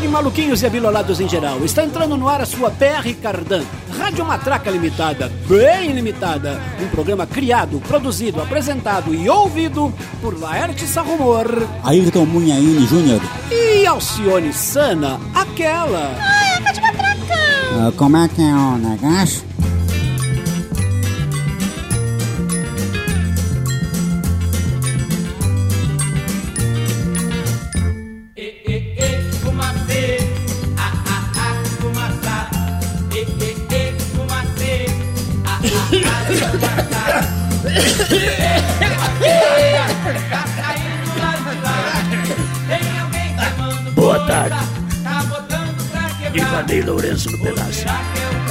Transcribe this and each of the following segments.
Tarde, maluquinhos e abilolados em geral. Está entrando no ar a sua PR Cardan, Rádio Matraca Limitada, bem limitada. Um programa criado, produzido, apresentado e ouvido por Laerte Sarrumor Ayrton Munhaine Júnior. e Alcione Sana, aquela. Ai, a Rádio Matraca! Ah, como é que é o negócio? Ivanei Lourenço no pedaço.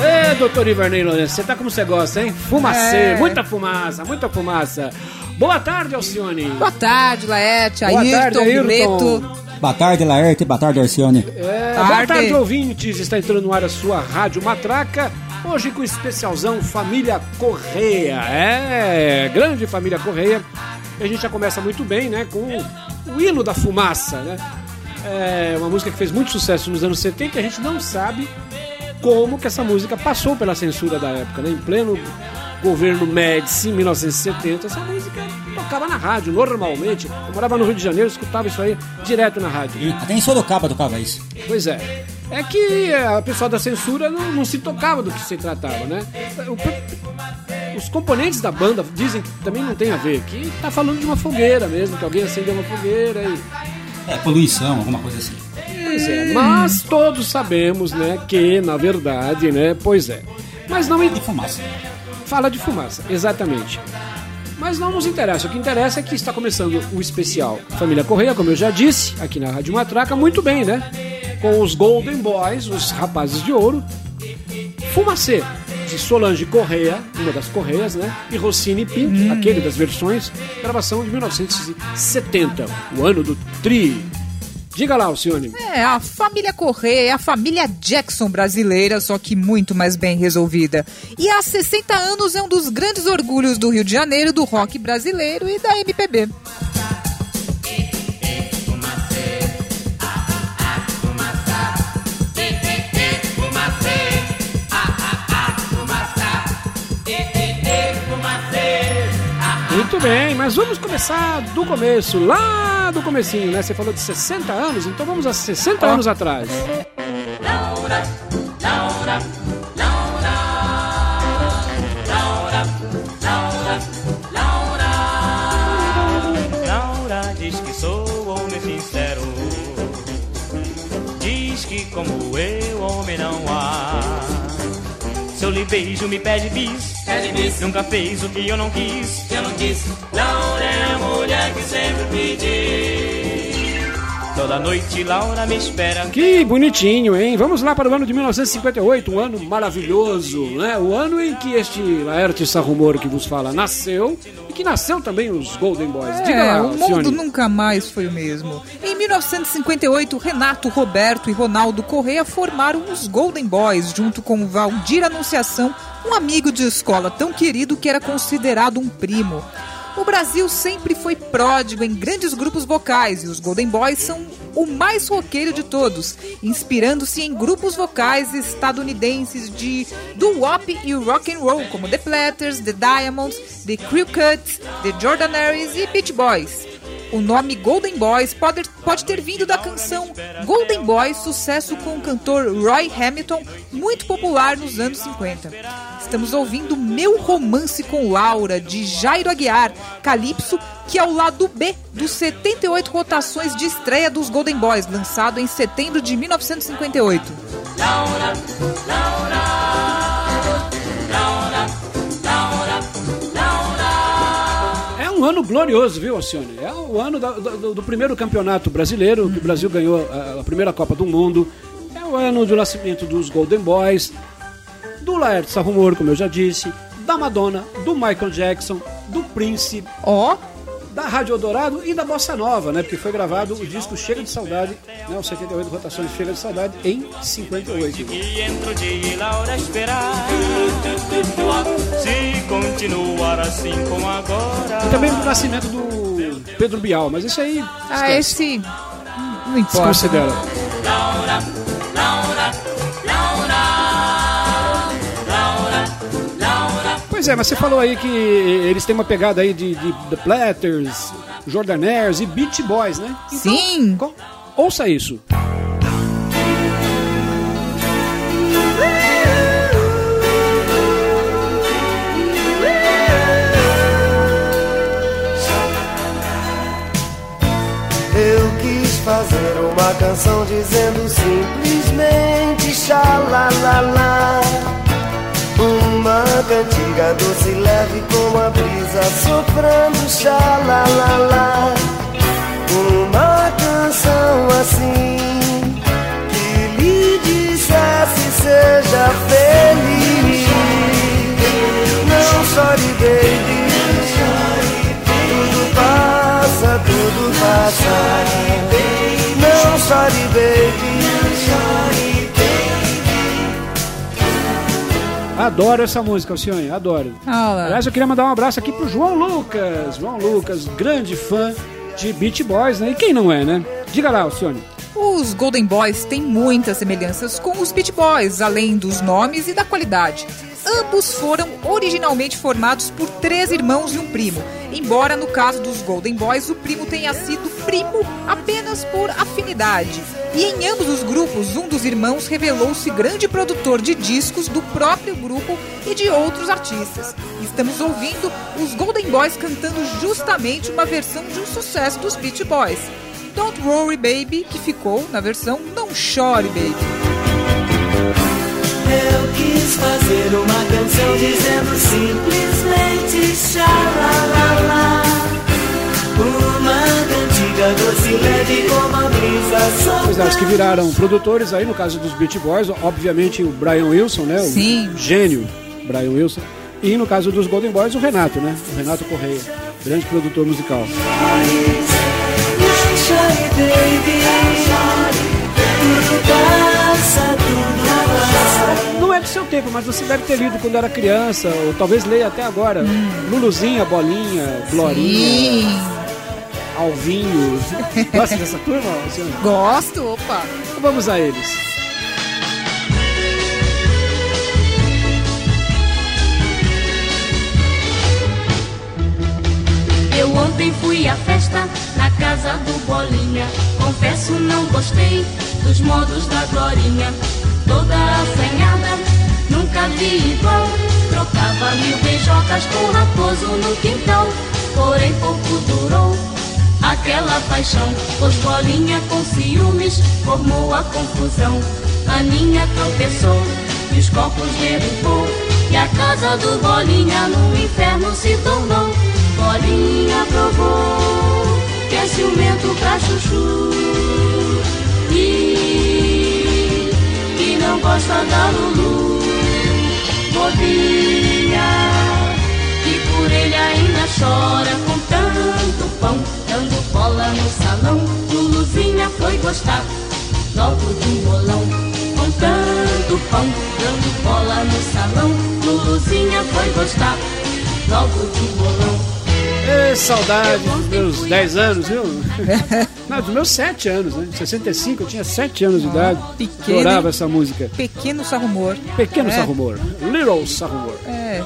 É, doutor Ivanei Lourenço, você tá como você gosta, hein? Fumaceiro, É. muita fumaça, muita fumaça. Boa tarde, Alcione. Boa tarde, Laerte, Boa Ayrton, tarde, Ayrton. Mileto. Boa tarde, Laerte. Boa tarde, Arcione. É, Tarde. boa tarde, ouvintes. Está entrando no ar a sua Rádio Matraca. Hoje com o especialzão Família Correia. É, grande Família Correia. E a gente já começa muito bem, né? Com o hino da fumaça, né? É uma música que fez muito sucesso nos anos 70 e a gente não sabe como que essa música passou pela censura da época, né? Em pleno governo Médici, em 1970, essa música tocava na rádio, normalmente. Eu morava no Rio de Janeiro, escutava isso aí direto na rádio. E até em Sorocaba tocava isso. Pois é. É que a pessoa da censura não, não se tocava do que se tratava, né? O- os componentes da banda dizem que também não tem a ver, que tá falando de uma fogueira mesmo, que alguém acendeu uma fogueira e. É, poluição, alguma coisa assim. Pois é. Mas todos sabemos, né, que na verdade, né, pois é. Mas não De fumaça. fala de fumaça, exatamente. Mas não nos interessa. O que interessa é que está começando o especial Família Correia, como eu já disse, aqui na Rádio Matraca, muito bem, né? Com os Golden Boys, os rapazes de ouro. Fumacê, de Solange Correia, uma das Correias, né? E Rossini Pink, aquele das versões, gravação de 1970, o ano do Tri. Diga lá, Alcione. É, a família Correia é a família Jackson brasileira, só que muito mais bem resolvida. E há 60 anos é um dos grandes orgulhos do Rio de Janeiro, do rock brasileiro e da MPB. Muito bem, mas vamos começar do começo, lá do comecinho, né? Você falou de 60 anos, então vamos a 60 anos atrás. Laura diz que sou homem sincero. Diz que como eu, homem não há. Se eu lhe beijo, me pede bis. Pede bis. Nunca fez o que eu não quis. Eu não quis. Laura é a mulher que sempre pedi. Toda noite Laura me espera. Que bonitinho, hein? Vamos lá para o ano de 1958, um ano maravilhoso, né? O ano em que este Laerte Sarrumor que vos fala nasceu que nasceu também os Golden Boys. Diga É, lá, o mundo nunca mais foi o mesmo. Em 1958, Renato, Roberto e Ronaldo Correia formaram os Golden Boys, junto com Valdir Anunciação, um amigo de escola tão querido que era considerado um primo. O Brasil sempre foi pródigo em grandes grupos vocais e os Golden Boys são o mais roqueiro de todos, inspirando-se em grupos vocais estadunidenses de doo-wop e rock and roll, como The Platters, The Diamonds, The Crew Cuts, The Jordanaires e Beach Boys. O nome Golden Boys pode, pode ter vindo da canção Golden Boys, sucesso com o cantor Roy Hamilton, muito popular nos anos 50. Estamos ouvindo Meu Romance com Laura, de Jairo Aguiar, Calypso, que é o lado B dos 78 rotações de estreia dos Golden Boys, lançado em setembro de 1958. É um ano glorioso, viu, Alcione? É o ano da- do, do primeiro campeonato brasileiro, que o Brasil ganhou a, a primeira Copa do Mundo. É o ano do nascimento dos Golden Boys, do Laerte Sarrumor, como eu já disse, da Madonna, do Michael Jackson, do Prince, Ó, da Rádio Eldorado e da Bossa Nova, né? Porque foi gravado o disco Chega de Saudade, né? Os 78 rotações de Chega de Saudade em 58. E entre o dia e Laura esperar. Se continuar assim como agora. E também do nascimento do Pedro Bial, mas isso aí. ah, esquece. esse Não importa. Considera. Laura, Laura, Laura, Pois é, mas você falou aí que eles têm uma pegada aí de, de The Platters, Jordanairs e Beach Boys, né? Então, Sim. co- ouça isso. Eu quis fazer uma canção dizendo simplesmente xalalala. Uma cantiga doce e leve como a brisa soprando xalalala. Uma canção assim que lhe dissesse seja feliz. Não chore, baby. Tudo passa, tudo passa. Não chore, baby. Adoro essa música, Alcione, adoro. Ah lá. Aliás, eu queria mandar um abraço aqui pro João Lucas. João Lucas, grande fã de Beach Boys, né? E quem não é, né? Diga lá, Alcione. Os Golden Boys têm muitas semelhanças com os Beach Boys, além dos nomes e da qualidade. Ambos foram originalmente formados por três irmãos e um primo, embora no caso dos Golden Boys o primo tenha sido primo apenas por afinidade. E em ambos os grupos, um dos irmãos revelou-se grande produtor de discos do próprio grupo e de outros artistas. Estamos ouvindo os Golden Boys cantando justamente uma versão de um sucesso dos Beach Boys. Don't Worry Baby, que ficou na versão Não Chore Baby. Fazer uma canção dizendo simplesmente xalalala. Uma cantiga doce e leve como a brisa Pois é, os que viraram produtores aí, no caso dos Beach Boys, obviamente o Brian Wilson, né? O Sim. gênio Brian Wilson. E no caso dos Golden Boys, o Renato, né? O Renato Correia, grande produtor musical. Não chore, baby. Não é do seu tempo, mas você deve ter lido quando era criança, ou talvez leia até agora. Luluzinha, Bolinha, Glorinha, Sim. Alvinho. Gosta dessa turma? Gosto, opa. Então vamos a eles. Eu ontem fui à festa na casa do Bolinha. Confesso, não gostei dos modos da Glorinha. Toda assanhada, nunca vi igual. Trocava mil beijocas com raposo no quintal. Porém, pouco durou aquela paixão. Pois Bolinha com ciúmes formou a confusão. Aninha tropeçou e os copos derrubou. E a casa do Bolinha no inferno se tornou. Bolinha provou que é ciumento pra chuchu. E que não gosta da Lulu. Bobinha, que por ele ainda chora com tanto pão. Dando bola no salão, Luluzinha foi gostar logo de um bolão. Com tanto pão, dando bola no salão, Luluzinha foi gostar logo de um bolão. Ê, saudade dos meus 10 anos, viu? Não, dos meus 7 anos, né? Em 65 eu tinha 7 anos de idade. pequeno, Adorava essa música. Pequeno sarrumor. Pequeno É. Sarrumor. Little Sarrumor. É.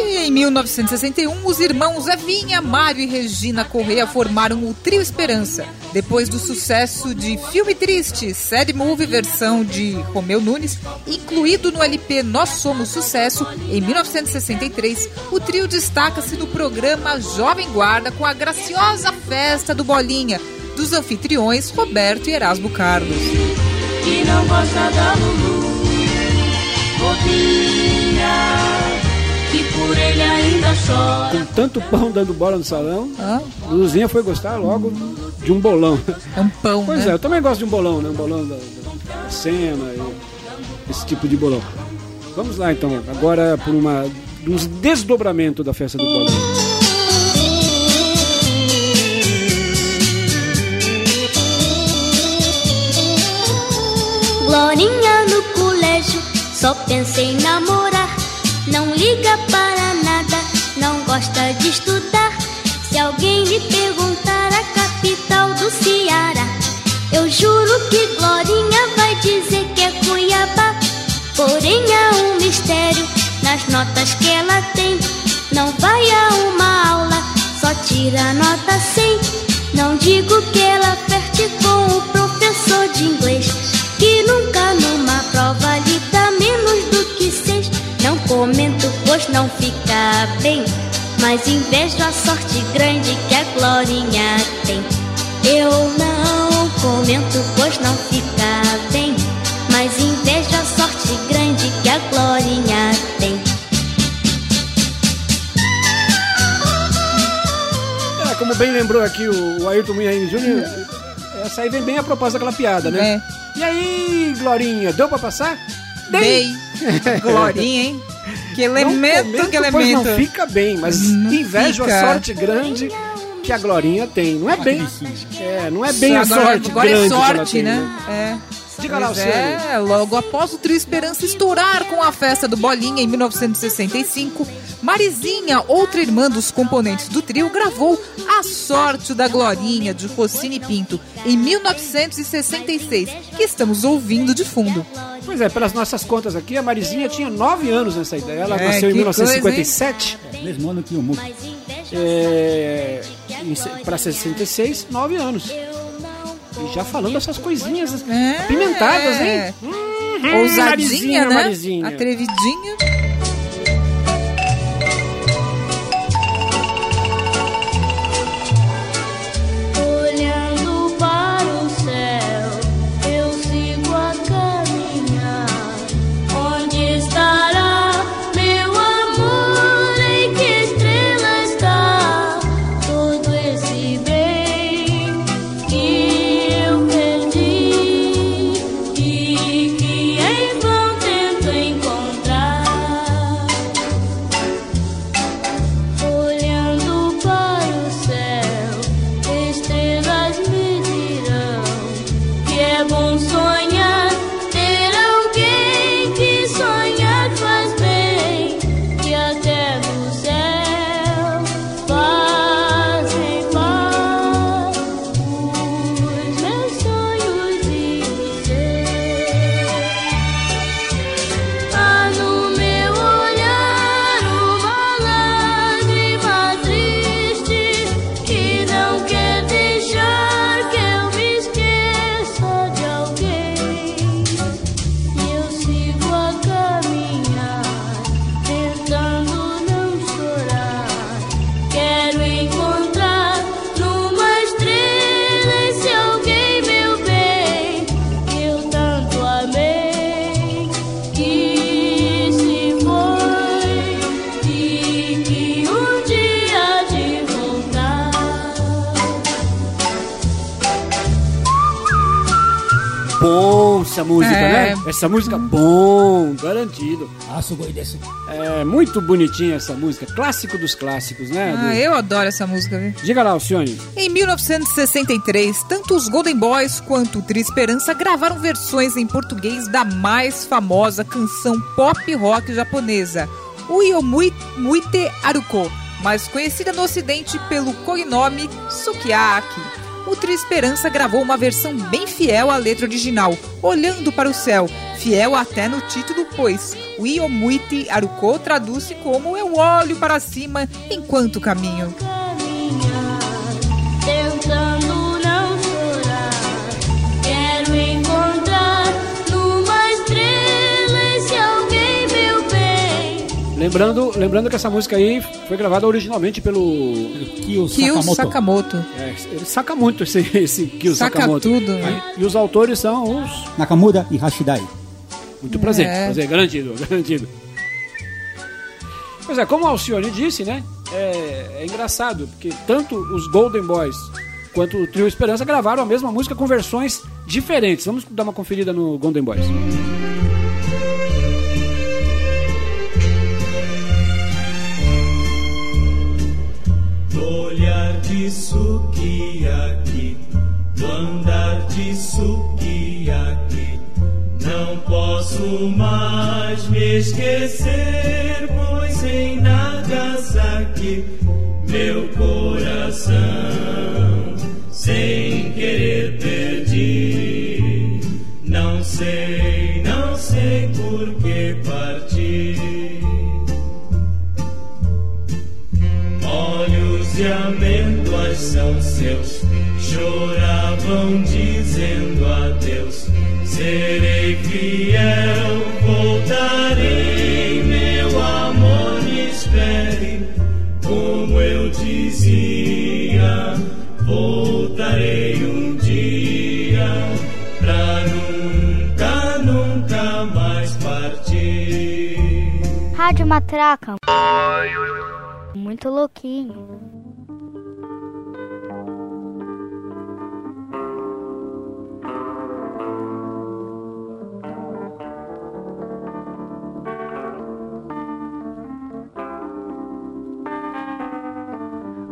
E em 1961, os irmãos Evinha, Mário e Regina Correia formaram o Trio Esperança. Depois do sucesso de Filme Triste, Sad Movie versão de Romeu Nunes, incluído no LP Nós Somos Sucesso, em 1963, o trio destaca-se no programa Jovem Guarda com a graciosa festa do Bolinha, dos anfitriões Roberto e Erasmo Carlos. que não gosta da Lulu. Que por ele ainda chora. Com tanto pão dando bola no salão, Hã? Luzinha foi gostar logo de um bolão. É um pão, Pois né? é, eu também gosto de um bolão, né? Um bolão da, da- da cena, e esse tipo de bolão. Vamos lá então, agora por uma uns desdobramentos da festa do bolão. Glorinha no colégio, só pensa em namorar não liga para nada, não gosta de estudar. Se alguém lhe perguntar a capital do Ceará, eu juro que Glorinha vai dizer que é Cuiabá. Porém há um mistério nas notas que ela tem. Não vai a uma aula, só tira nota 100. Não digo que ela perde com o professor de inglês, que nunca numa prova lhe comento, pois não fica bem, mas invejo a sorte grande que a Glorinha tem. Eu não comento, pois não fica bem, mas invejo a sorte grande que a Glorinha tem. É, como bem lembrou aqui o, o Ayrton Munhaine Júnior, essa aí vem bem a propósito daquela piada, né? E aí, Glorinha, deu pra passar? Dei. Glorinha, hein? Que elemento, comento, que pois elemento. não fica bem, mas Não invejo fica. a sorte grande que a Glorinha tem. Não é bem. É, não é bem a agora, sorte agora grande é sorte, tem, né? É. Diga lá, Pois Luciane. é, logo após o Trio Esperança estourar com a festa do Bolinha em 1965, Marizinha, outra irmã dos componentes do trio, gravou A Sorte da Glorinha, de Rossini Pinto, em 1966, que estamos ouvindo de fundo. Pois é, pelas nossas contas aqui, a Marizinha tinha 9 anos nessa ideia. Ela É, nasceu em que 1957. Mesmo ano que o Muco. É, para 66, 9 anos. E já falando essas coisinhas É, apimentadas, hein? Hum, Ousadinha, Marizinha, né? Marizinha. Atrevidinha. Bom essa música, É. né? Essa música, bom, garantido. Ah, sugoi desse. É muito bonitinha essa música, clássico dos clássicos, né? Ah, Do- eu adoro essa música, viu? Diga lá, Alcione. Em 1963, tanto os Golden Boys quanto o Tri Esperança gravaram versões em português da mais famosa canção pop rock japonesa, o Yomui Muite Aruko, mais conhecida no ocidente pelo cognome Sukiyaki. O Esperança gravou uma versão bem fiel à letra original, Olhando para o Céu, fiel até no título, pois o Yomuite Aruko traduz-se como Eu olho para cima enquanto caminho. Lembrando, lembrando que essa música aí foi gravada originalmente pelo. Kyo Kyo Sakamoto. Sakamoto. é, ele saca muito esse, esse Kyo Saca Sakamoto. tudo, né? E, e os autores são os. Nakamura e Hashidai. Muito prazer, É. prazer, garantido, garantido. Pois é, como a Alcione disse, né? É, é engraçado, porque tanto os Golden Boys quanto o Trio Esperança gravaram a mesma música com versões diferentes. Vamos dar uma conferida no Golden Boys. Sukiyaki, no andar de sukiyaki, não posso mais me esquecer, pois em Nagasaki meu coração Muito louquinho.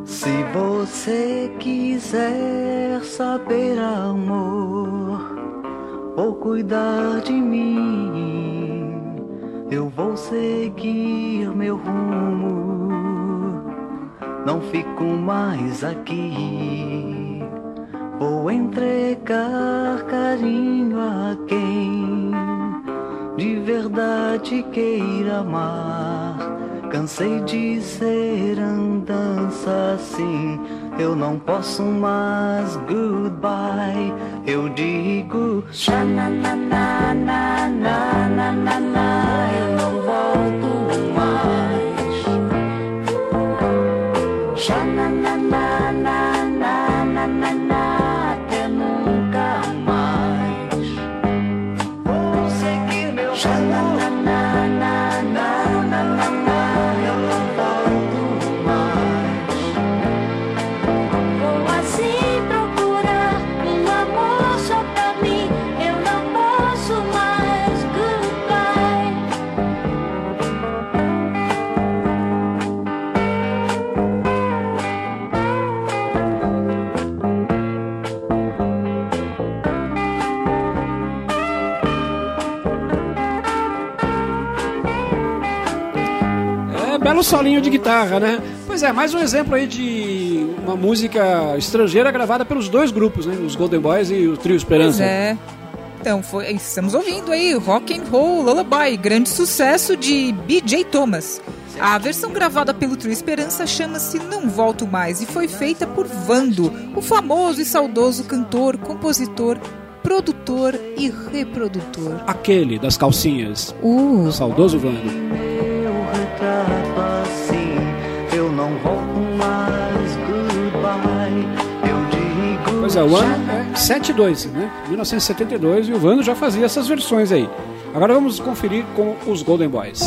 Se você quiser saber, amor, ou cuidar de mim, eu vou seguir meu rumo. Aqui. Vou entregar carinho a quem de verdade queira amar. Cansei de ser andança assim. Eu não posso mais goodbye. Eu digo xananana, solinho de guitarra, né? Pois é, mais um exemplo aí de uma música estrangeira gravada pelos dois grupos, né? Os Golden Boys e o Trio Pois Esperança. é. Então, foi, estamos ouvindo aí Rock and Roll Lullaby, grande sucesso de B.J. Thomas. A versão gravada pelo Trio Esperança chama-se Não Volto Mais e foi feita por Vando, o famoso e saudoso cantor, compositor, produtor e reprodutor. Aquele das calcinhas. Uh, O saudoso Vando. 72, One é 72, né? 1972, e o Vando já fazia essas versões aí. Agora vamos conferir com os Golden Boys.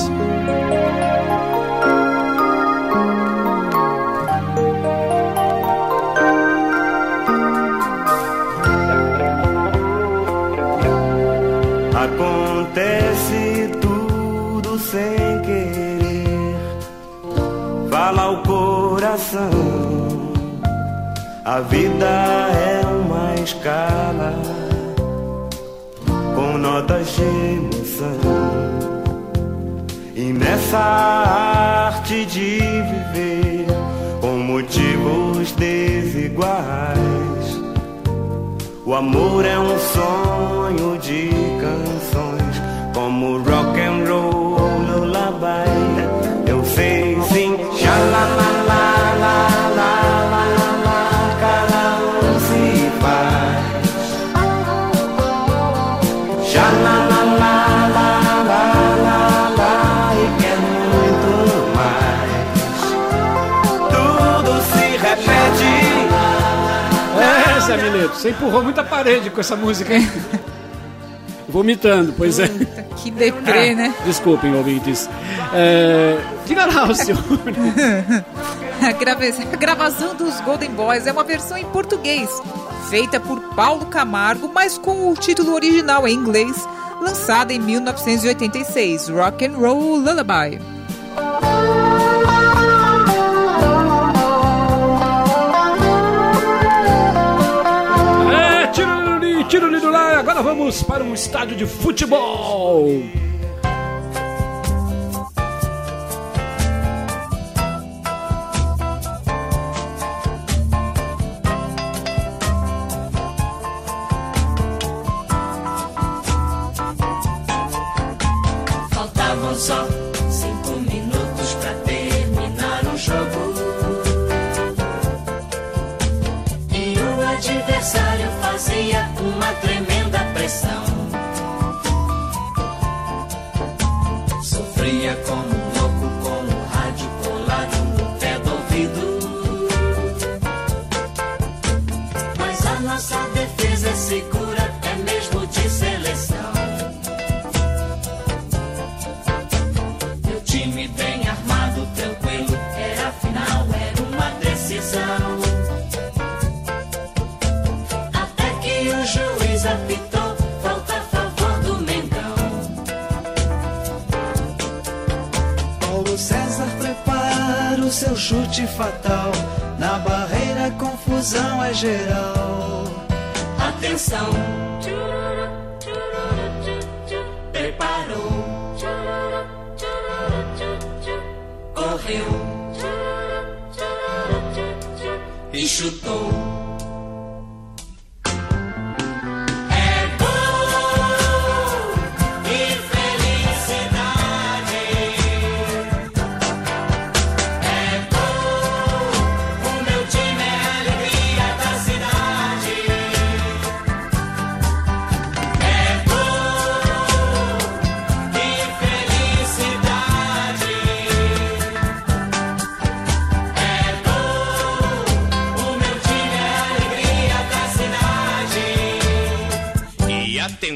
Acontece tudo sem querer, fala o coração a vida é uma escala com notas de emoção. E nessa arte de viver com motivos desiguais. O amor é um sonho de canções, como rock and roll, lullaby. Eu sei sim, xalalalá, É, Zé Mineto, você empurrou muita parede com essa música. hein? Vomitando, pois é. puta, que deprê, né? Desculpem, ouvintes. É, o senhor. A, grava- a gravação dos Golden Boys é uma versão em português, feita por Paulo Camargo, mas com o título original em inglês, lançada em 1986, Rock and Roll Lullaby. Tiro-lhe, tiro-lhe do lá. Agora vamos para um estádio de futebol.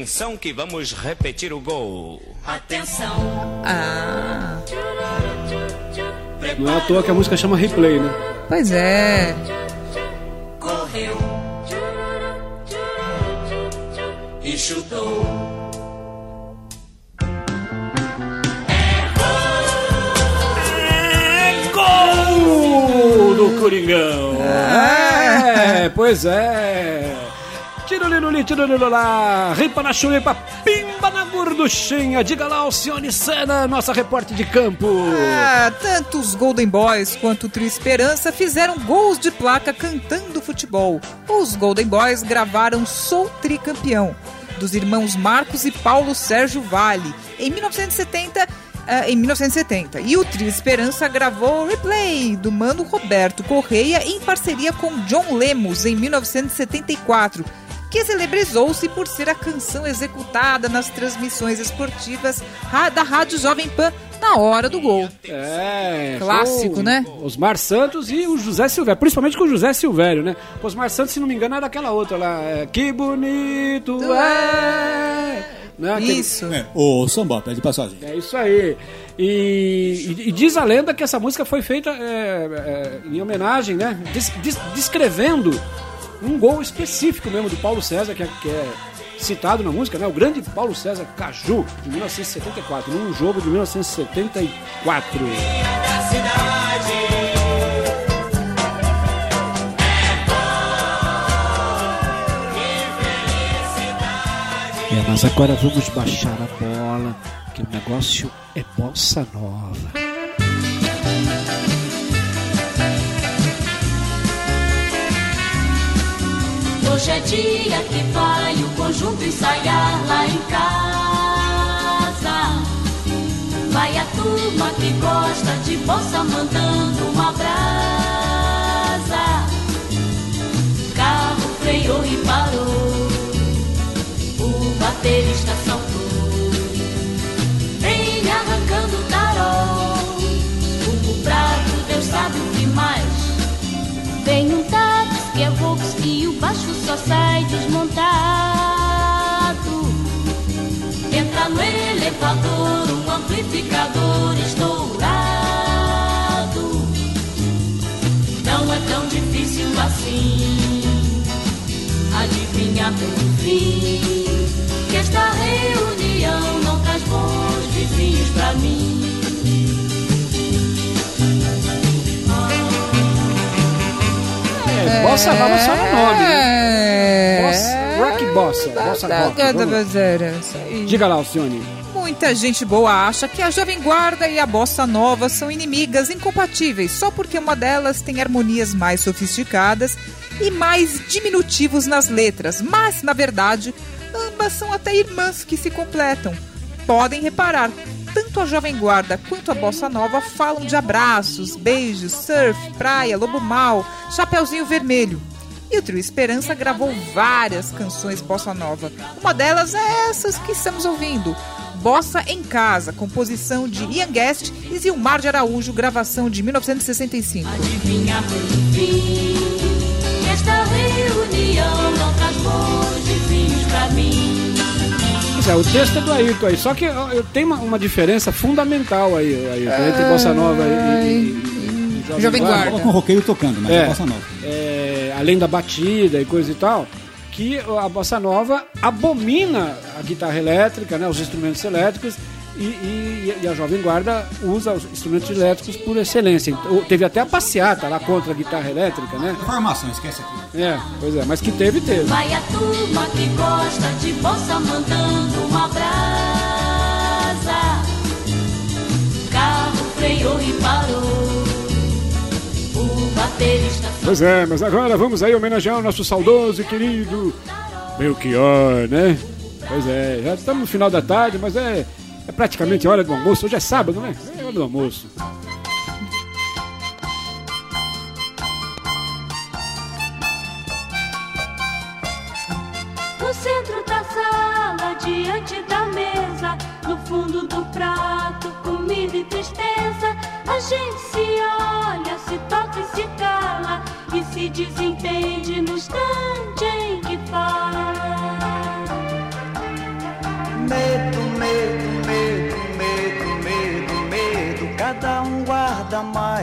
Atenção que vamos repetir o gol. Atenção. Ah, Não é à toa que a música chama replay, né? pois é. correu e chutou. Gol do Coringão! É, pois é. Tiroliruli, tirolirolá, ripa na chulipa, pimba na gorduchinha. Diga lá, Alcione Sena, nossa repórter de campo. Ah, tanto os Golden Boys quanto o Trio Esperança fizeram gols de placa cantando futebol. Os Golden Boys gravaram Sou Tricampeão, dos irmãos Marcos e Paulo Sérgio Vale, em 1970. ah, em 1970. E o Trio Esperança gravou Replay, do Mano Roberto Correia, em parceria com John Lemos, em 1974, que celebrizou-se por ser a canção executada nas transmissões esportivas da Rádio Jovem Pan na hora do gol. É, Clássico, com né? Osmar Santos e o José Silvério, principalmente com o José Silvério, né? O Osmar Santos, se não me engano, é daquela outra lá. é, que bonito é! Né? Aquele- Isso. É, o samba, pede passagem. É isso aí. E, e- e diz a lenda que essa música foi feita é, é, em homenagem, né? Des- des- descrevendo um gol específico mesmo do Paulo César, que é, que é citado na música, né? O grande Paulo César Caju, de 1974, num jogo de 1974. É, mas agora vamos baixar a bola, que o negócio é bossa nova. Hoje é dia que vai o conjunto ensaiar lá em casa. Vai a turma que gosta de bossa mandando uma brasa. Carro freou e parou. O baterista saltou. Vem arrancando o tarol. O prato, Deus sabe o que mais. Vem um táxi que é Vox e o baixo só sai desmontado. Entra no elevador um amplificador estourado. Não é tão difícil assim adivinhar pelo fim que esta reunião não traz bons vizinhos pra mim. É, bossa nova só no nome, né? É. Bossa, rock bossa, bossa rock. vamos. Diga lá, Alcione. Muita gente boa acha que a Jovem Guarda e a Bossa Nova são inimigas incompatíveis só porque uma delas tem harmonias mais sofisticadas e mais diminutivos nas letras, mas na verdade ambas são até irmãs que se completam. Podem reparar, tanto a Jovem Guarda quanto a Bossa Nova falam de abraços, beijos, surf, praia, lobo mal, chapeuzinho vermelho. E o Trio Esperança gravou várias canções bossa nova. Uma delas é essas que estamos ouvindo. Bossa em Casa, composição de Ian Guest e Zilmar de Araújo, gravação de 1965. Adivinha enfim, esta reunião não traz bons vizinhos pra mim. Pois é, o texto é do Ayrton aí, só que tenho uma, uma diferença fundamental aí, Ayrton, entre Bossa Nova e, e- e Jovem Guarda. Coloca um roqueiro tocando, mas é, É. bossa nova. é, além da batida e coisa e tal, que a bossa nova abomina a guitarra elétrica, né, os instrumentos elétricos, e, e- e a Jovem Guarda usa os instrumentos elétricos por excelência. Então, teve até a passeata lá contra a guitarra elétrica, né? Informação, esquece aqui. É, pois é, mas que teve, teve. Vai a turma que gosta de bossa mandando uma brasa. Carro freou e parou. O baterista Pois é, mas agora vamos aí homenagear o nosso saudoso e querido Belchior, né? Pois é, já estamos no final da tarde, mas é, é praticamente hora do almoço. Hoje é sábado, né? É hora do almoço. No centro da sala, diante da mesa, no fundo do prato, comida e tristeza. A gente se olha, se toca e se cala, e se desentende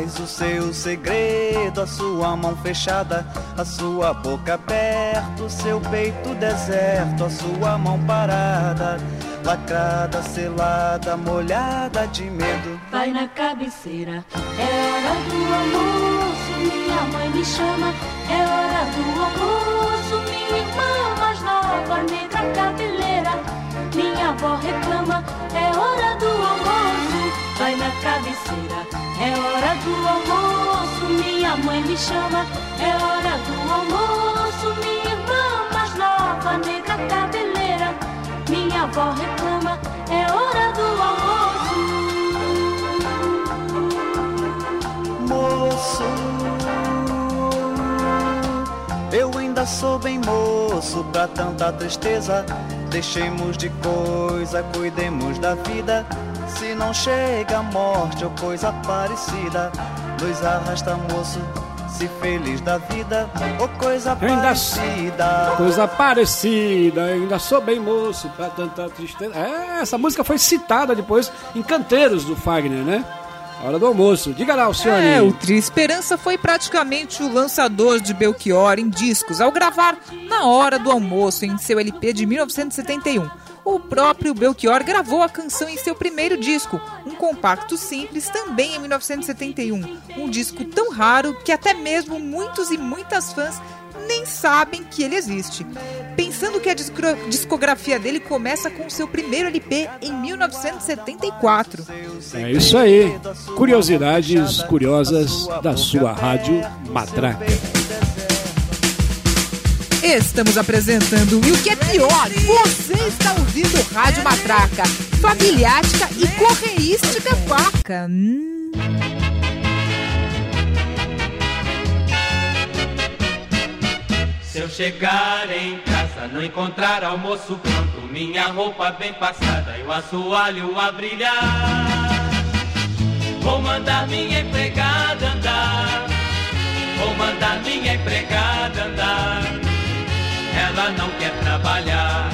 o seu segredo. A sua mão fechada, a sua boca aberta, o seu peito deserto, a sua mão parada, lacrada, selada, molhada de medo. Vai na cabeceira, é hora do almoço. Minha mãe me chama, é hora do almoço. Minha irmã mais nova, negra cabeleira. Minha avó reclama, é hora do almoço. Cabeceira, é hora do almoço. Minha mãe me chama, é hora do almoço. Minha irmã mais nova, negra cabeleira. Minha avó reclama, é hora do almoço. Moço, eu ainda sou bem moço pra tanta tristeza. Deixemos de coisa, cuidemos da vida. Se não chega a morte ou coisa parecida, nos arrasta, moço. Se feliz da vida ou coisa Ainda parecida. Coisa parecida, ainda sou bem moço pra tanta tristeza. É, essa música foi citada depois em canteiros do Fagner, né? Hora do almoço. Diga lá, Alcione. É, o Trio Esperança foi praticamente o lançador de Belchior em discos ao gravar Na Hora do Almoço em seu LP de 1971. O próprio Belchior gravou a canção em seu primeiro disco, um compacto simples, também em 1971. Um disco tão raro que até mesmo muitos e muitas fãs nem sabem que ele existe. Pensando que a discografia dele começa com seu primeiro LP em 1974. É isso aí. Curiosidades curiosas da sua rádio Matraca. Estamos apresentando e o que é pior, você está ouvindo Rádio Matraca, familiática e correística vaca. Se eu chegar em casa, não encontrar almoço pronto, minha roupa bem passada e o assoalho a brilhar. Vou mandar minha empregada andar, vou mandar minha empregada andar. Ela não quer trabalhar.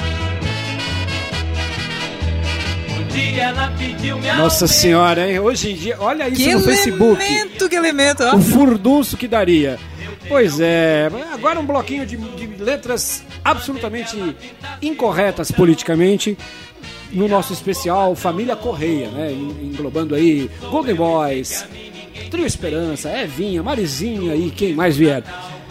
Um dia ela pediu minha Nossa senhora, hein? Hoje em dia, olha isso Que no Facebook. elemento, que elemento, ó. O furdunço que daria. Pois é, agora um bloquinho de, de letras absolutamente incorretas politicamente no nosso especial Família Correia, né? En- Englobando aí Golden Boys, Trio Esperança, Evinha, Marizinha e quem mais vier.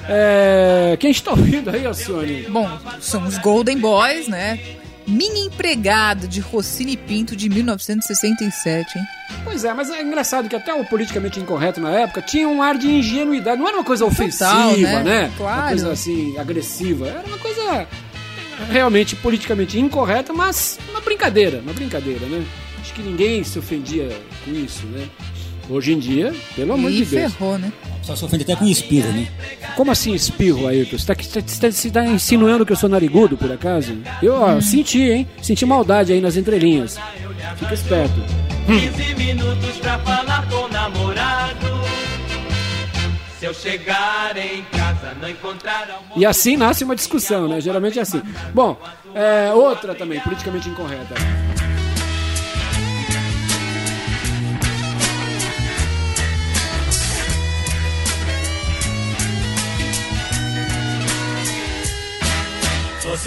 É, quem está ouvindo aí, Alcione? Bom, são os Golden Boys, né? Minha Empregada, de Rossini Pinto, de 1967, hein? Pois é, mas é engraçado que até o politicamente incorreto na época tinha um ar de ingenuidade. Não era uma coisa ofensiva, né? né? Claro. Uma coisa assim, agressiva. Era uma coisa realmente politicamente incorreta, mas uma brincadeira, uma brincadeira, né? Acho que ninguém se ofendia com isso, né? Hoje em dia, pelo amor E de Deus. ferrou, né? Só se ofende até com espirro, né? Como assim espirro, Ayrton? Você tá, você tá- você tá insinuando que eu sou narigudo, por acaso? Eu ó, senti, hein? Senti maldade aí nas entrelinhas. Fica esperto. 15 minutos pra falar com o namorado. Se eu chegar em casa, não encontrar. E assim nasce uma discussão, né? Geralmente é assim. Bom, é, outra também, politicamente incorreta.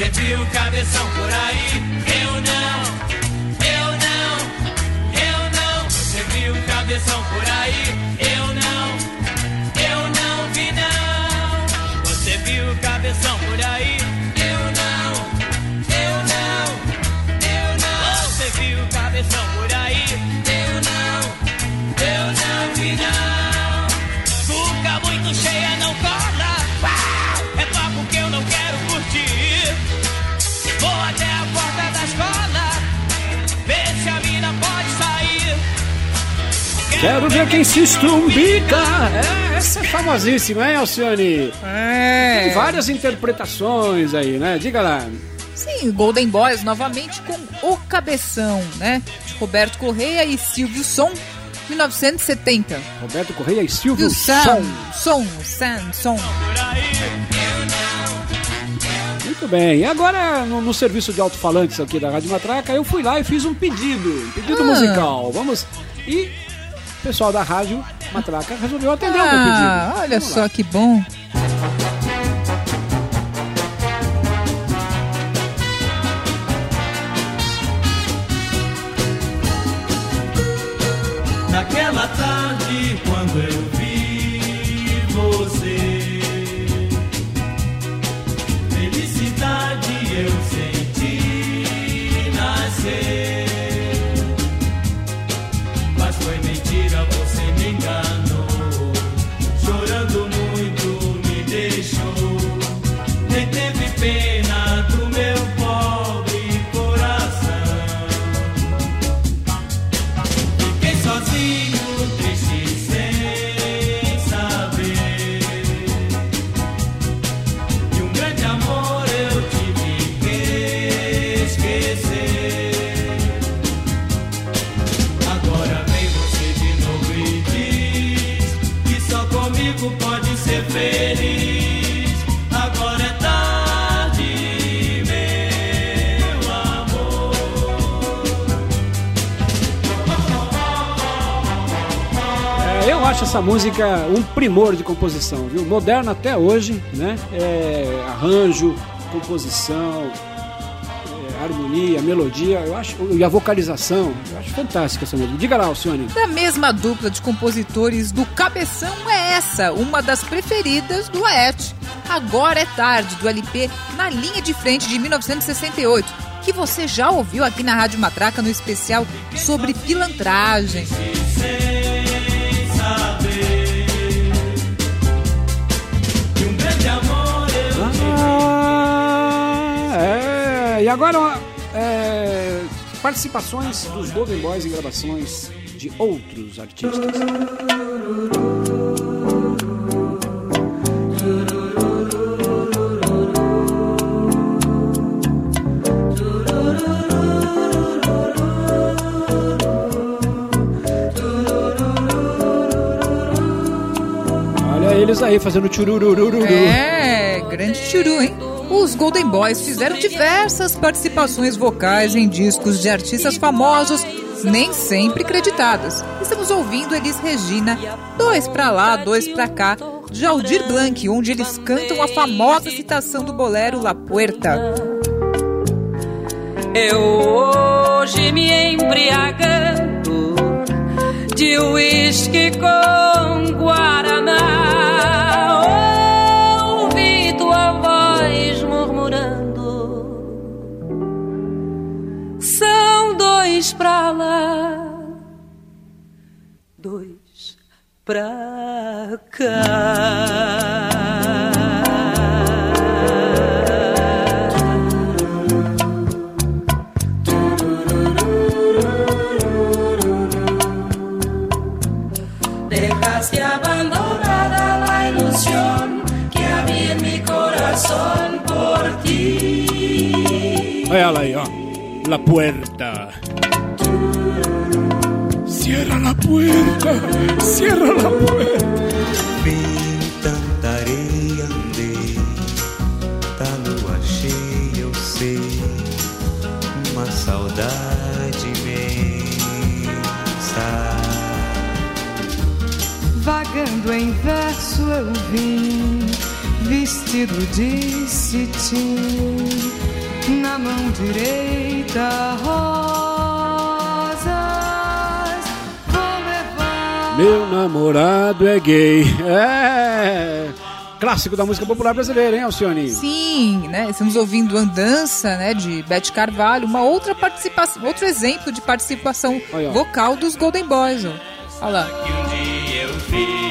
Você viu cabeção por aí? Eu não, eu não, eu não. Você viu cabeção por aí? Eu não, eu não vi não. Você viu cabeção por aí? Quero ver quem se estrumbica. É, essa é famosíssima, hein, Alcione? É. Tem várias interpretações aí, né? Diga lá. Sim, Golden Boys novamente com O Cabeção, né? De Roberto Correia e Silvio Som, 1970. Roberto Correia e Silvio Sam? Som. Som, Sam, Som. Muito bem. E agora, no, no serviço de alto-falantes aqui da Rádio Matraca, eu fui lá e fiz um pedido. Um pedido Ah. musical. Vamos. E o pessoal da Rádio Matraca resolveu atender o meu Ah, pedido. olha Vamos só lá. que bom. Essa música um primor de composição, viu? Moderna até hoje, né? É, arranjo, composição, é, harmonia, melodia, eu acho, e a vocalização, eu acho fantástica essa música. Diga lá, Alcione. Da mesma dupla de compositores do Cabeção é essa, uma das preferidas do Aete. Agora é tarde, do LP Na Linha de Frente de 1968, que você já ouviu aqui na Rádio Matraca no especial sobre pilantragem. Agora, é, participações dos Golden Boys em gravações de outros artistas. Olha eles aí fazendo chururururu. É, grande churu, hein? Os Golden Boys fizeram diversas participações vocais em discos de artistas famosos, nem sempre creditadas. Estamos ouvindo Elis Regina, Dois Pra Lá, Dois Pra Cá, de Aldir Blanc, onde eles cantam a famosa citação do bolero La Puerta. Eu hoje me embriagando de uísque com guaraná. dois pra lá, dois pra cá. Dejaste abandonada a ilusão que había en mi corazón por ti. Olha ela aí, ó. La Puerta. Cierra la puerta. Cierra la puerta. Vi tanta areia, andei da lua cheia, eu sei uma saudade imensa. Vagando em verso eu vim, vestido de cetim, na mão direita rosas. Meu namorado é gay. É. Clássico da música popular brasileira, hein, Alcione? Sim, né? Estamos ouvindo Andança, né, de Beth Carvalho, uma outra participação, outro exemplo de participação ó. vocal dos Golden Boys. Ó. Olha lá. Que um dia eu fiz.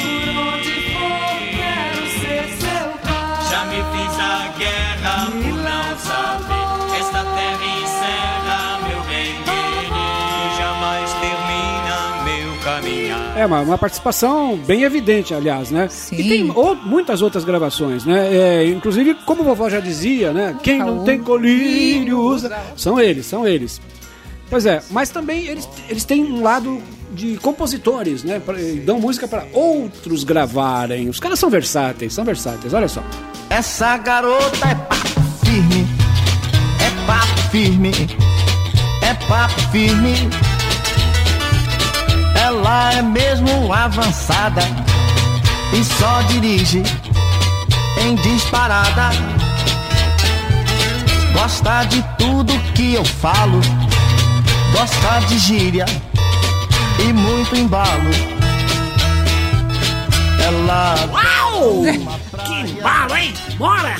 É uma, uma participação bem evidente, aliás, né? Sim. E tem ou- muitas outras gravações, né? É, inclusive, como a vovó já dizia, né? Quem não tem colírio usa. São eles, são eles. Pois é, mas também eles, eles têm um lado de compositores, né? Pra- Dão música para outros gravarem. Os caras são versáteis, são versáteis, olha só. Essa garota é papo firme, é papo firme, é papo firme. É mesmo avançada e só dirige em disparada. Gosta de tudo que eu falo, gosta de gíria e muito embalo. Ela Uau! Que embalo, hein? Bora!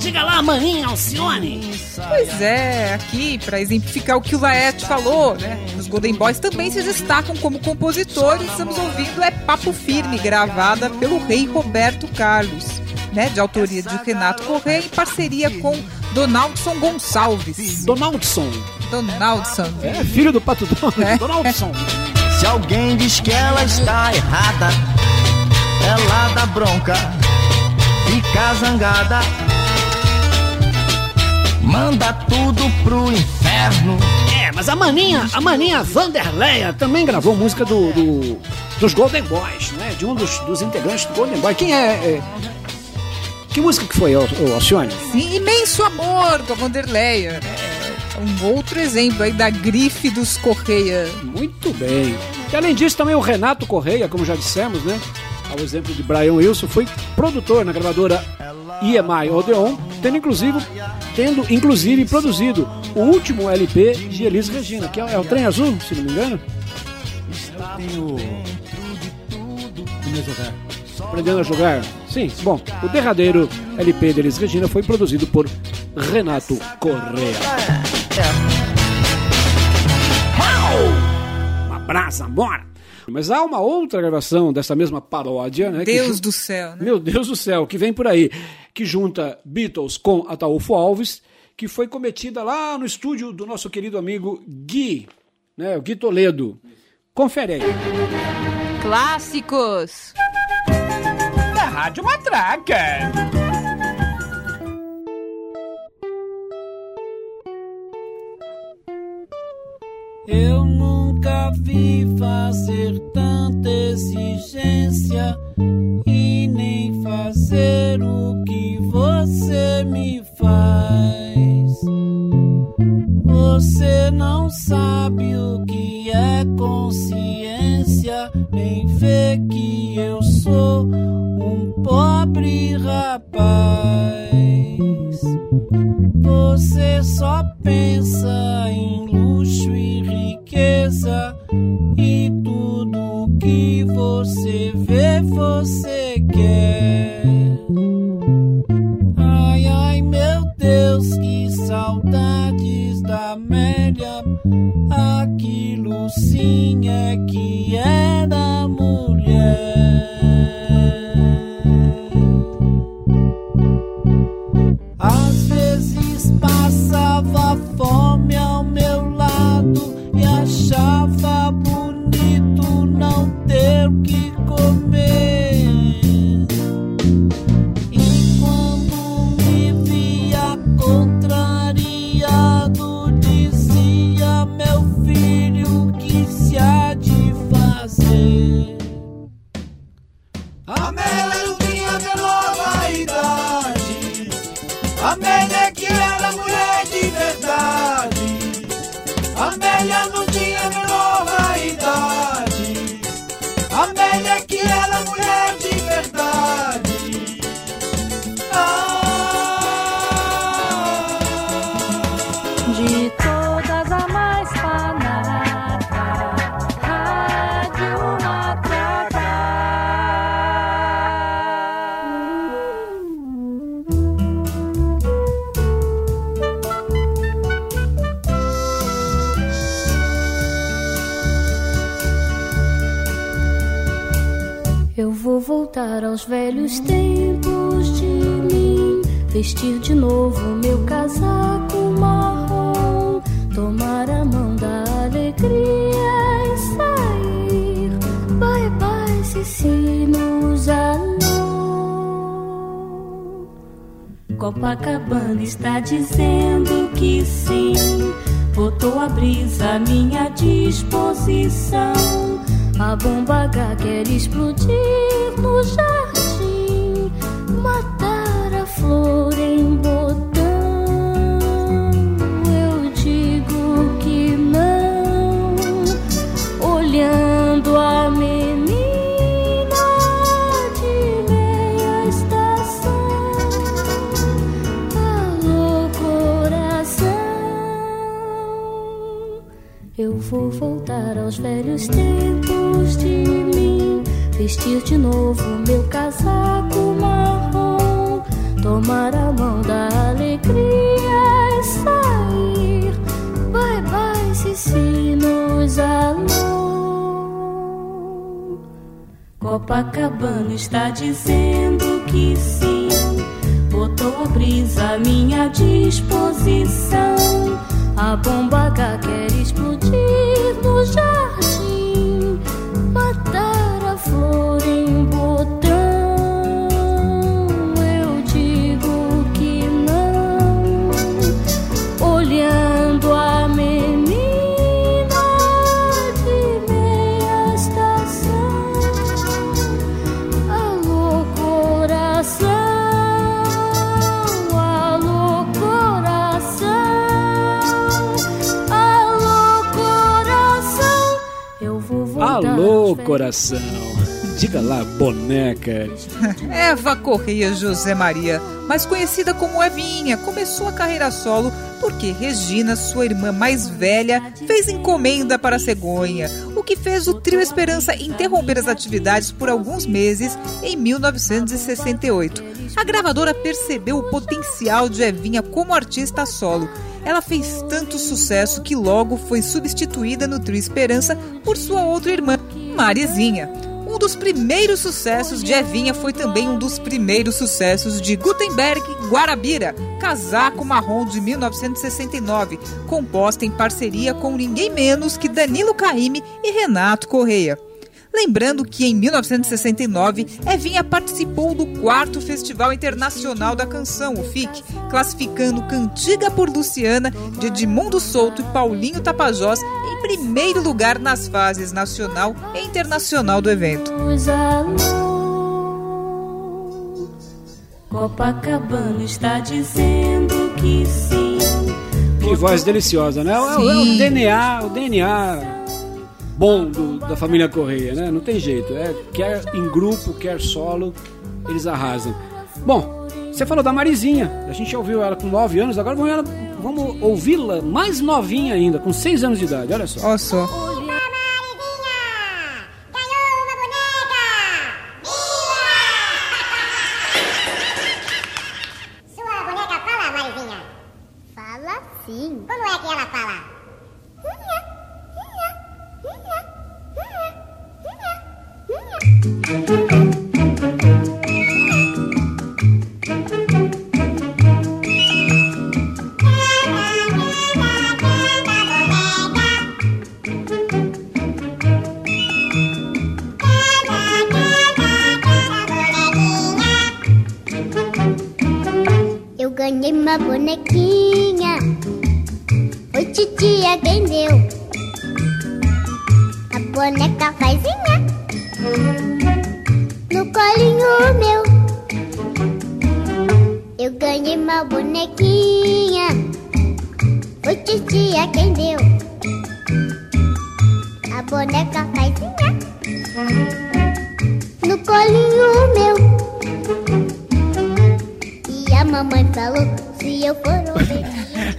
Diga lá, maninha Alcione. Pois é, aqui, para exemplificar o que o Laerte falou, né? Os Golden Boys também se destacam como compositores. Estamos ouvindo é Papo Firme, gravada pelo rei Roberto Carlos, né? De autoria de Renato Corrêa em parceria com Donaldson Gonçalves. Donaldson. Donaldson. É filho do Pato Donald. É. Donaldson. Se alguém diz que ela está errada, ela dá bronca, fica zangada, manda tudo pro inferno. É, mas a maninha, a maninha Vanderleia Também gravou música do, do- dos Golden Boys, né? De um dos, dos integrantes do Golden Boy. Quem é, é- Que música que foi, Alcione? Sim, imenso amor com a Vanderleia. né? É um outro exemplo aí da grife dos Correia. Muito bem. E além disso, também o Renato Correia, como já dissemos, né? Ao exemplo de Brian Wilson, foi produtor na gravadora EMI Odeon, tendo inclusive, tendo inclusive produzido o último LP de Elis Regina, que é, é o Trem Azul, se não me engano. Tenho. Aprendendo a jogar? Sim, bom, o derradeiro LP de Elis Regina foi produzido por Renato Correia. Um abraço, bora! Mas há uma outra gravação dessa mesma paródia, né? que Deus ju- do céu, né? Meu Deus do céu, que vem por aí, que junta Beatles com Ataúfo Alves, que foi cometida lá no estúdio do nosso querido amigo Gui, né? O Gui Toledo. Confere aí. Clássicos. Da Rádio Matraca. Eu nunca vi fazer tanta exigência e nem fazer o que você me faz. Você não sabe o que é consciência, nem vê que eu sou um pobre rapaz. Você só pensa em e tudo que você vê você quer. Ai, ai, meu Deus, que saudades da Amélia. Aquilo sim é que era mulher. Às vezes passava fome ao meu achava bonito não ter o que comer. E quando me via contrariado, Vou voltar aos velhos tempos de mim. Vestir de novo meu casaco marrom. Tomar a mão da alegria e sair. Bye bye, Cicinos, alô. Copacabana está dizendo que sim. Botou a brisa à minha disposição. A bomba quer coração. Diga lá, boneca. Eva Correia José Maria, mais conhecida como Evinha, começou a carreira solo porque Regina, sua irmã mais velha, fez encomenda para a cegonha, o que fez o Trio Esperança interromper as atividades por alguns meses em 1968. A gravadora percebeu o potencial de Evinha como artista solo. Ela fez tanto sucesso que logo foi substituída no Trio Esperança por sua outra irmã, Marizinha. Um dos primeiros sucessos de Evinha foi também um dos primeiros sucessos de Gutenberg Guarabira, Casaco Marrom de 1969, composta em parceria com ninguém menos que Danilo Caymmi e Renato Correia. Lembrando que em 1969, Evinha participou do quarto Festival Internacional da Canção, o FIC, classificando Cantiga por Luciana, de Edmundo Souto e Paulinho Tapajós em primeiro lugar nas fases nacional e internacional do evento. Copacabana está dizendo que sim. Que voz deliciosa, né? É, o- é o Sim. DNA, o DNA bom do- da família Correia, né? Não tem jeito. É, quer em grupo, quer solo, eles arrasam. Bom, você falou da Marizinha. A gente já ouviu ela com 9 anos, agora vamos, vamos ouvi-la mais novinha ainda, com 6 anos de idade. Olha só. Olha só. Boneca faizinha. No colinho meu. Eu ganhei uma bonequinha. Foi titia quem deu. A boneca faizinha. No colinho meu. E a mamãe falou: se eu for obedecer.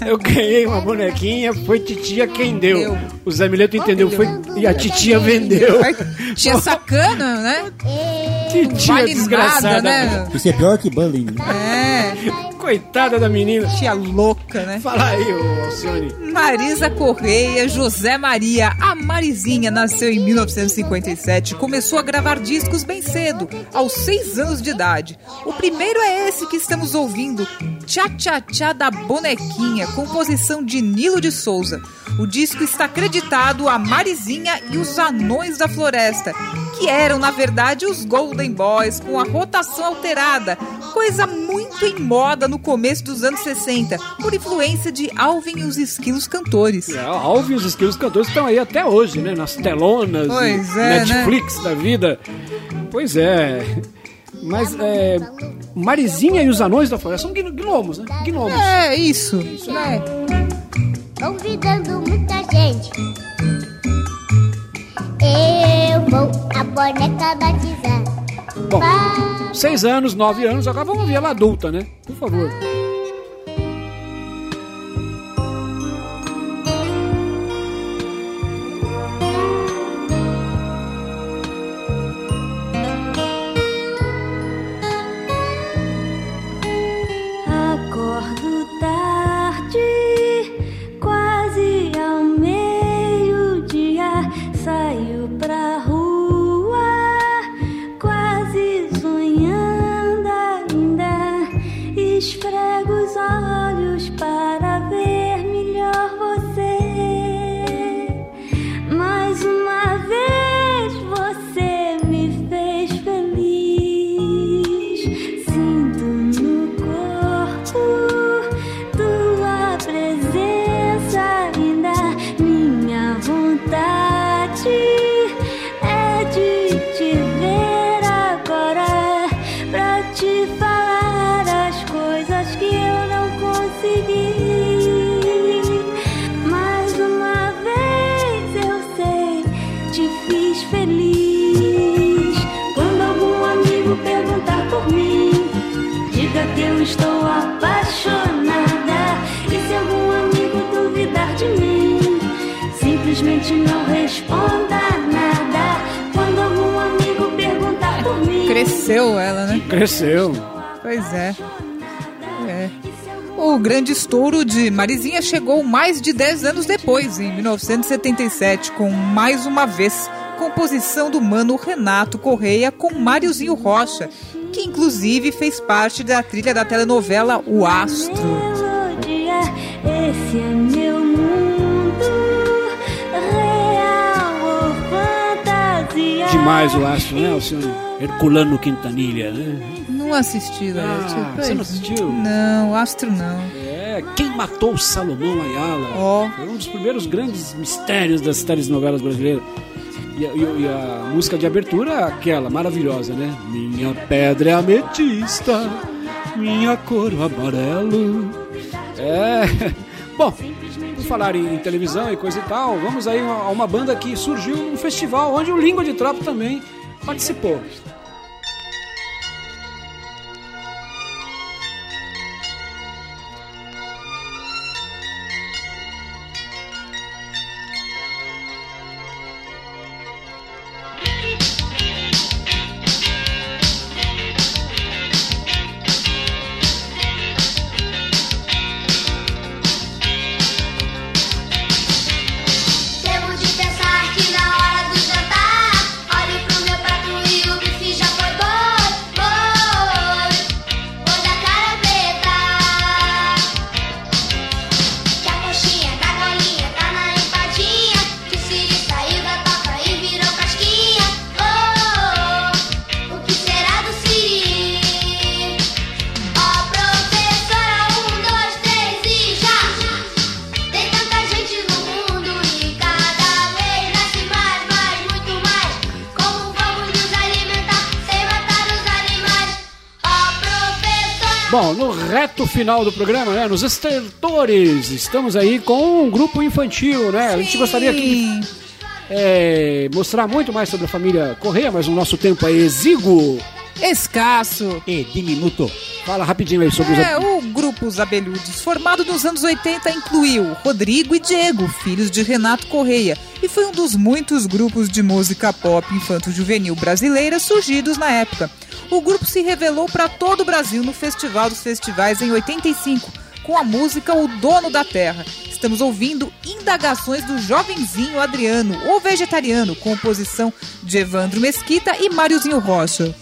Eu ganhei uma bonequinha, foi titia quem deu. O Zé Mileto entendeu, foi e a titia vendeu. Tia sacana, né? Titia Vale desgraçada. nada, né? Isso é pior que bullying. É. Coitada da menina. Tia louca, né? Fala aí, ô Alcione. Marisa Correia José Maria, a Marizinha, nasceu em 1957 e começou a gravar discos bem cedo, aos seis anos de idade. O primeiro é esse que estamos ouvindo, Tchá Tchá Tchá da Bonequinha, composição de Nilo de Souza. O disco está acreditado a Marizinha e os Anões da Floresta, que eram, na verdade, os Golden Boys, com a rotação alterada, coisa muito em moda no começo dos anos 60, por influência de Alvin e os Esquilos Cantores. É, Alvin e os Esquilos Cantores estão aí até hoje, né? Nas telonas, Pois é, Netflix da vida. Pois é. Mas é, Marizinha e os Anões da Floresta são gno- gnomos, né? Gnomos. É, isso. né? Convidando muita gente. Eu vou a boneca batizar. Bom, seis anos, nove anos, agora vamos ver ela adulta, né? Por favor. Chegou mais de 10 anos depois, em 1977, com Mais Uma Vez, composição do mano Renato Correia com Máriozinho Rocha, que inclusive fez parte da trilha da telenovela O Astro. melodia, esse é meu mundo real ou fantasia. Demais o astro, né, Alcione? Herculano Quintanilha, né? Não assisti. Ah, você não assistiu? Não, Astro não. É, quem matou Salomão Ayala? Ó. Foi um dos primeiros grandes mistérios das telenovelas brasileiras. E, a- e- e a música de abertura é aquela, maravilhosa, né? Minha pedra é ametista, minha cor amarelo. É. Bom, por falar em, em televisão e coisa e tal, vamos aí a uma banda que surgiu num festival onde o Língua de Trapo também participou. Bom, no reto final do programa, né, nos estertores, estamos aí com um grupo infantil, né? A gente gostaria aqui de é, mostrar muito mais sobre a família Correia, mas o nosso tempo é exíguo. Escasso. E diminuto. Fala rapidinho aí sobre os... É, o grupo Os Abelhudos, formado nos anos 80, incluiu Rodrigo e Diego, filhos de Renato Correia, e foi um dos muitos grupos de música pop infanto-juvenil brasileira surgidos na época. o grupo se revelou para todo o Brasil no Festival dos Festivais em 85, com a música O Dono da Terra. Estamos ouvindo Indagações do Jovenzinho Adriano, o Vegetariano, composição de Evandro Mesquita e Máriozinho Rocha.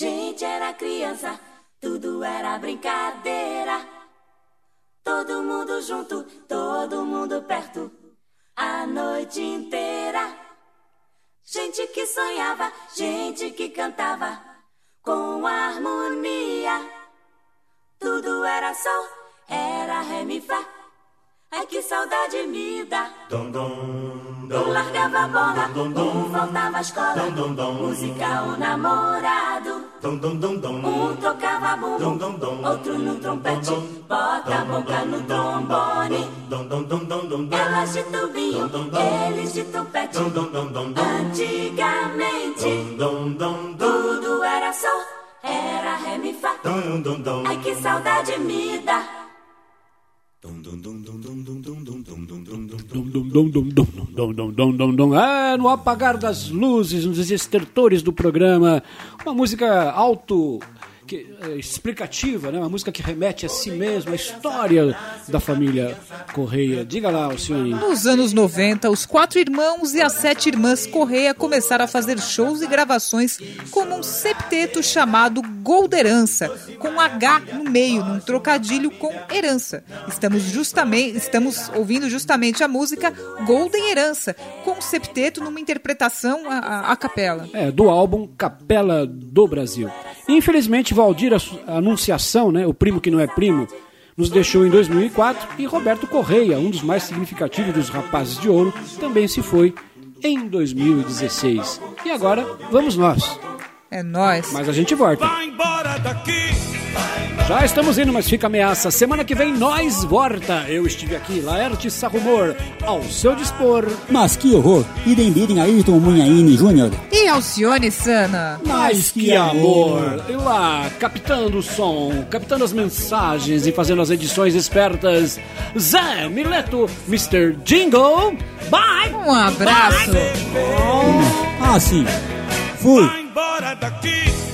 Gente era criança, tudo era brincadeira. Todo mundo junto, todo mundo perto, a noite inteira. Gente que sonhava, gente que cantava, com harmonia. Tudo era sol, era ré, mi, fá. Ai que saudade me dá. Dom, dom, dom. Um largava a bola, dom, dom, um faltava a escola, dom, dom, dom. Música, o namorado, dom, dom, dom, dom. Um tocava bumbo, dom, dom, dom. outro no trompete, dom, dom. bota a boca no trombone. Dom, dom, dom, dom, dom, dom. Elas de tubinho, dom, dom, dom. eles de tupete, dom, dom, dom, dom, dom. Antigamente, dom, dom, dom, dom. tudo era só, era ré, mi, fa Dom, dom, dom, dom. Ai que saudade me dá. Dum, dum, dum, dum, dum dum, dum, dum, dum. É, no apagar das luzes, nos estertores do programa, uma música auto que, é, explicativa, né? uma música que remete a si mesmo, a história da família Correia. Diga lá, Alcione. Nos anos 90, os quatro irmãos e as sete irmãs Correia começaram a fazer shows e gravações como um septeto chamado Golderança, com H no meio, num trocadilho com herança. Estamos justamente, estamos ouvindo justamente a música Golden Herança, com o septeto numa interpretação a, a, a capela. É, do álbum Capela do Brasil. Infelizmente, Valdir Anunciação, né, o primo que não é primo, nos deixou em 2004 e Roberto Correia, um dos mais significativos dos Rapazes de Ouro, também se foi em 2016. E agora, vamos nós. É nós. Mas a gente volta. Já estamos indo, mas fica ameaça. Semana que vem nós volta. Eu estive aqui, Laerte Sarrumor, ao seu dispor. Mas que horror! Idem bidem Ayrton Munhaine Júnior. E Alcione Sana. Mas que amor! E lá, captando o som, captando as mensagens e fazendo as edições espertas. Zé Mileto, Mr. Jingle. Bye! Um abraço. Ah, sim. Fui. embora daqui.